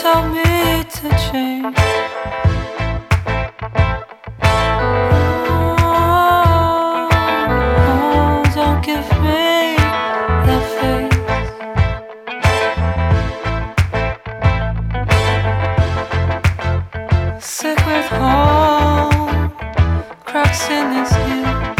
tell me to change. Oh, don't give me that face. Sick with hole cracks in his heel.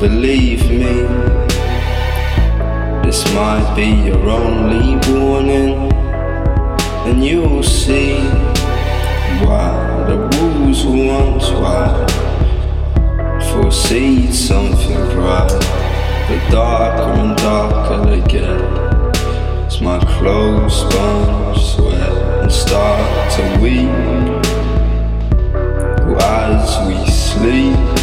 Believe me, this might be your only warning, and you'll see why the rules once were foresee something bright, but darker and darker they get. As my clothes burn, sweat and start to weep, as we sleep.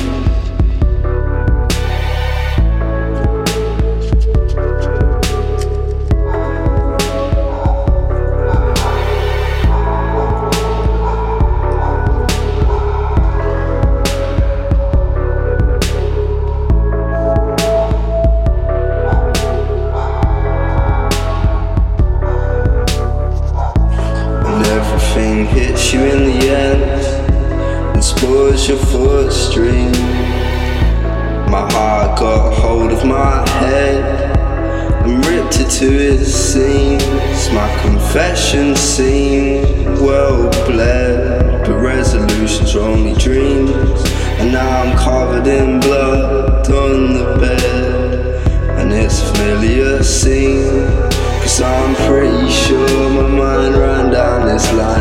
show me dreams. And now I'm covered in blood on the bed. And it's merely a scene. Cause I'm pretty sure my mind ran down this line.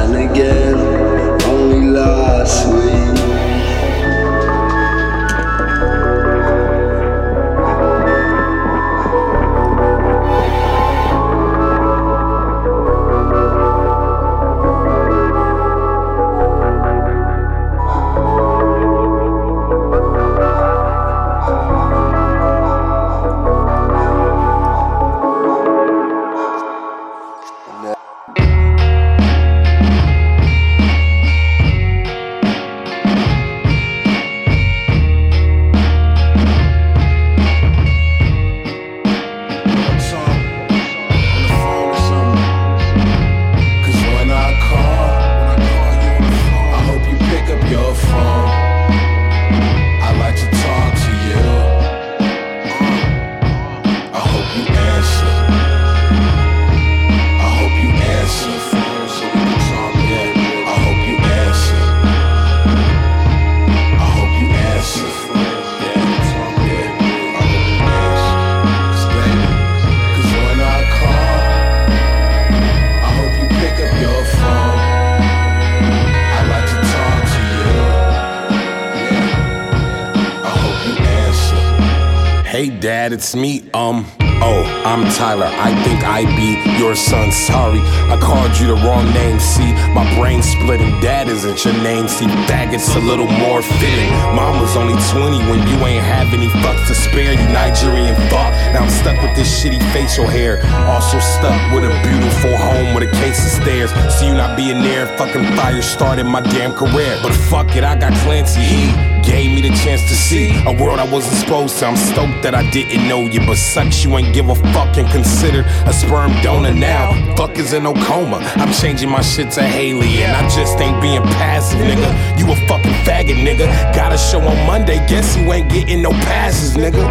It's me. Um, oh, I'm Tyler. I think I be your son. Sorry, I called you the wrong name. See, my brain splitting. Dad isn't your name. See, faggots a little more fitting. Mom was only 20 when you ain't have any fucks to spare. You Nigerian fuck. Now I'm stuck with this shitty facial hair. Also stuck with a beautiful home with a case of stairs. See you not being there, fucking fire started my damn career. But fuck it, I got Clancy. He gave me the chance to see a world I wasn't supposed to. I'm stoked that I didn't know you, but sucks you ain't give a fuck and considered a sperm donor now. Fuck is in no coma. I'm changing my shit to Haley, and I just ain't being passive, nigga. You a fucking faggot, nigga. Got a show on Monday, guess you ain't getting no passes, nigga.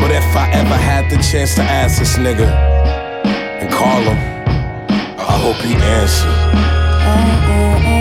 But if I ever had the chance to ask this nigga and call him, I hope he answer. Uh, uh, uh.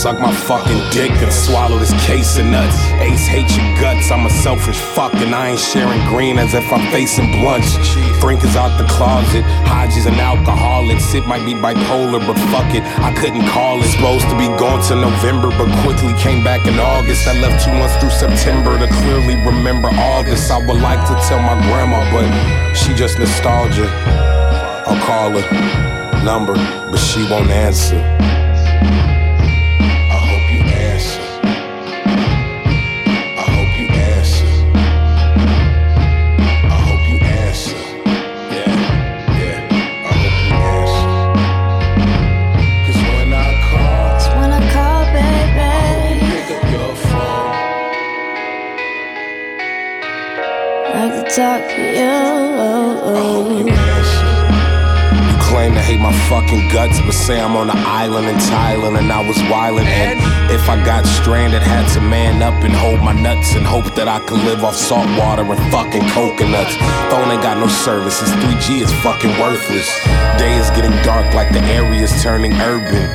Suck my fucking dick and swallow this case of nuts. Ace hate your guts. I'm a selfish fuck and I ain't sharing green as if I'm facing blunts. Frank is out the closet. Hodgy's an alcoholic. It might be bipolar, but fuck it. I couldn't call it. Supposed to be gone to November, but quickly came back in August. I left two months through September to clearly remember August. I would like to tell my grandma, but she just nostalgia. I'll call her number, but she won't answer. Say I'm on an island in Thailand and I was wildin'. And if I got stranded, had to man up and hold my nuts and hope that I could live off salt water and fucking coconuts. Phone ain't got no services, 3G is fucking worthless. Day is getting dark like the area's turning urban.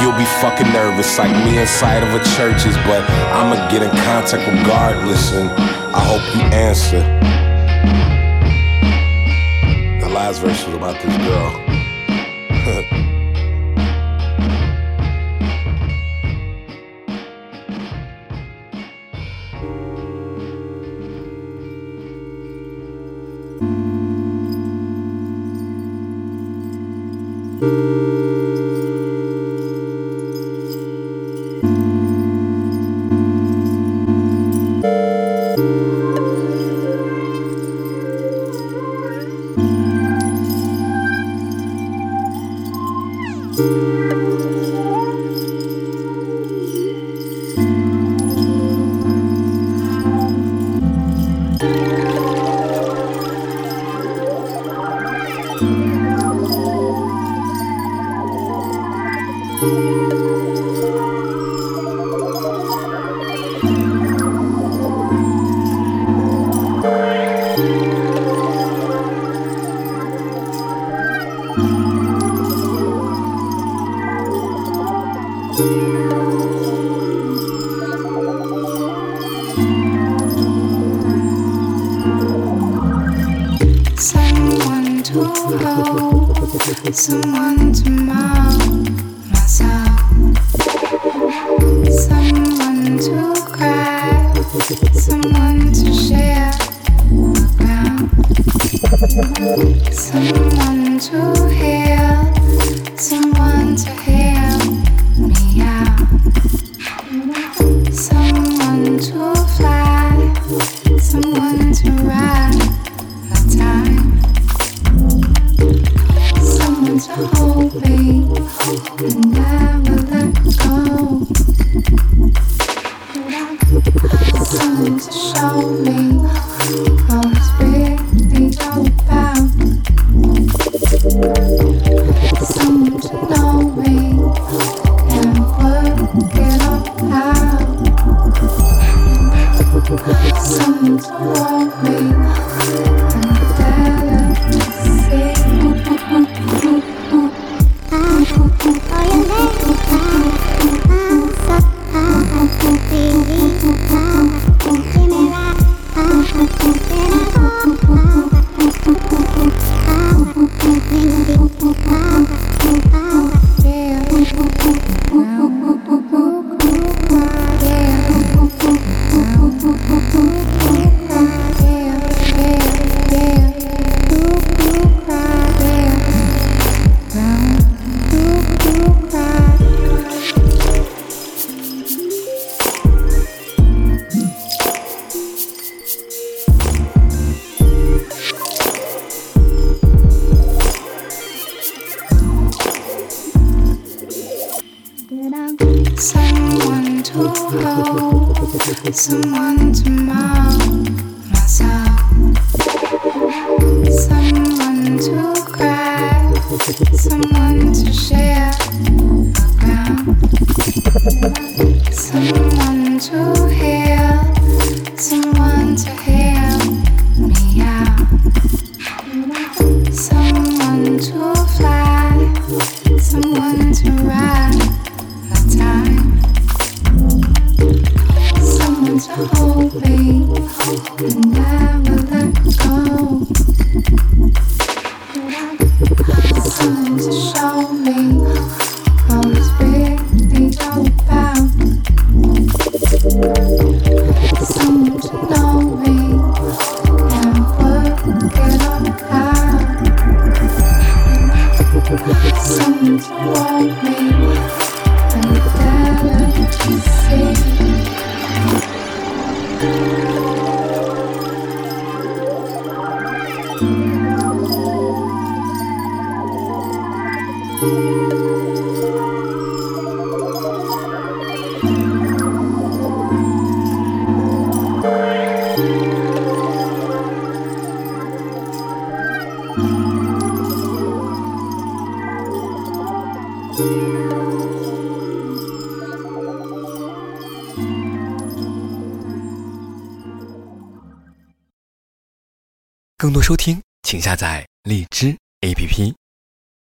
You'll be fucking nervous like me inside of a church's, but I'ma get in contact regardless, and I hope you answer. The last verse was about this girl. Música Someone to hear. できた! that I'm someone to hold, someone to mold myself, someone to cry, someone to share the ground, someone to heal, someone hold me, and I. thank you. 下载荔枝 app